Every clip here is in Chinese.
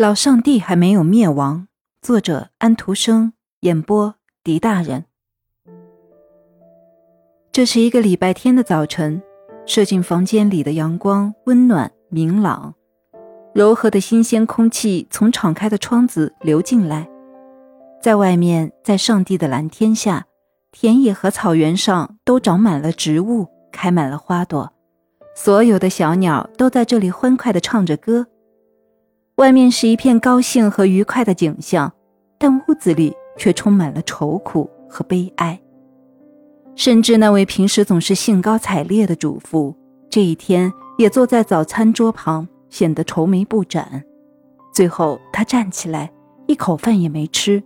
老上帝还没有灭亡。作者：安徒生，演播：狄大人。这是一个礼拜天的早晨，射进房间里的阳光温暖明朗，柔和的新鲜空气从敞开的窗子流进来。在外面，在上帝的蓝天下，田野和草原上都长满了植物，开满了花朵，所有的小鸟都在这里欢快地唱着歌。外面是一片高兴和愉快的景象，但屋子里却充满了愁苦和悲哀。甚至那位平时总是兴高采烈的主妇，这一天也坐在早餐桌旁，显得愁眉不展。最后，她站起来，一口饭也没吃，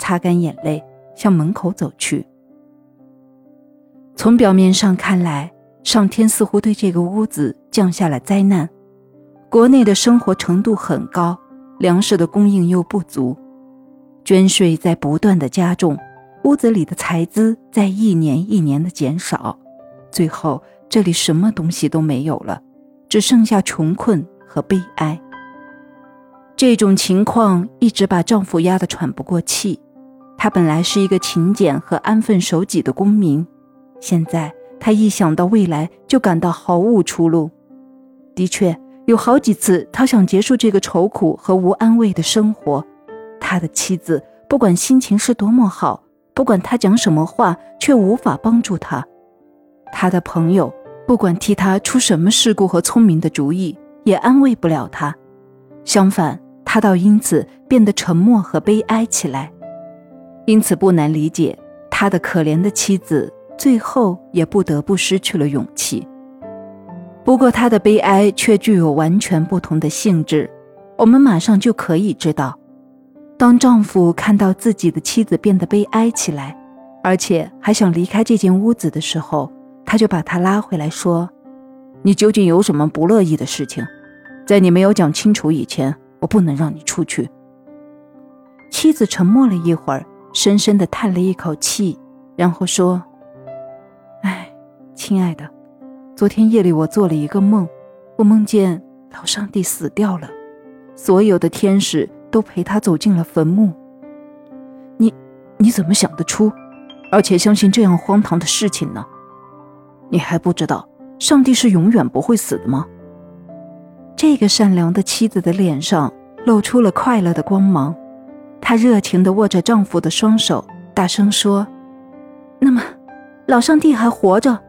擦干眼泪，向门口走去。从表面上看来，上天似乎对这个屋子降下了灾难。国内的生活程度很高，粮食的供应又不足，捐税在不断的加重，屋子里的财资在一年一年的减少，最后这里什么东西都没有了，只剩下穷困和悲哀。这种情况一直把丈夫压得喘不过气。他本来是一个勤俭和安分守己的公民，现在他一想到未来就感到毫无出路。的确。有好几次，他想结束这个愁苦和无安慰的生活。他的妻子不管心情是多么好，不管他讲什么话，却无法帮助他。他的朋友不管替他出什么事故和聪明的主意，也安慰不了他。相反，他倒因此变得沉默和悲哀起来。因此，不难理解，他的可怜的妻子最后也不得不失去了勇气。不过，他的悲哀却具有完全不同的性质。我们马上就可以知道，当丈夫看到自己的妻子变得悲哀起来，而且还想离开这间屋子的时候，他就把她拉回来，说：“你究竟有什么不乐意的事情？在你没有讲清楚以前，我不能让你出去。”妻子沉默了一会儿，深深地叹了一口气，然后说：“哎，亲爱的。”昨天夜里，我做了一个梦，我梦见老上帝死掉了，所有的天使都陪他走进了坟墓。你，你怎么想得出，而且相信这样荒唐的事情呢？你还不知道上帝是永远不会死的吗？这个善良的妻子的脸上露出了快乐的光芒，她热情地握着丈夫的双手，大声说：“那么，老上帝还活着？”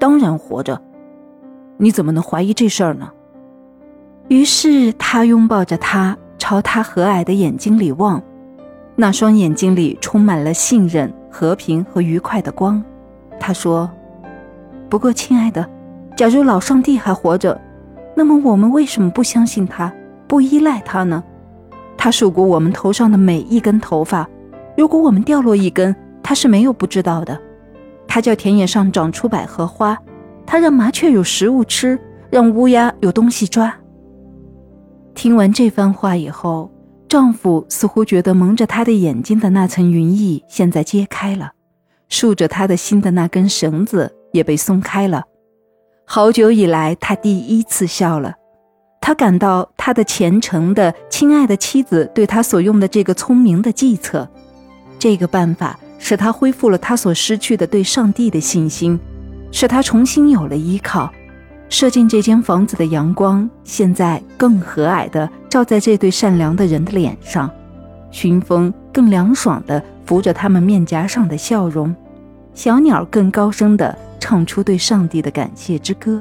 当然活着，你怎么能怀疑这事儿呢？于是他拥抱着她，朝她和蔼的眼睛里望，那双眼睛里充满了信任、和平和愉快的光。他说：“不过，亲爱的，假如老上帝还活着，那么我们为什么不相信他，不依赖他呢？他数过我们头上的每一根头发，如果我们掉落一根，他是没有不知道的。”他叫田野上长出百合花，他让麻雀有食物吃，让乌鸦有东西抓。听完这番话以后，丈夫似乎觉得蒙着他的眼睛的那层云翳现在揭开了，束着他的心的那根绳子也被松开了。好久以来，他第一次笑了。他感到他的虔诚的、亲爱的妻子对他所用的这个聪明的计策，这个办法。使他恢复了他所失去的对上帝的信心，使他重新有了依靠。射进这间房子的阳光，现在更和蔼地照在这对善良的人的脸上，熏风更凉爽地拂着他们面颊上的笑容，小鸟更高声地唱出对上帝的感谢之歌。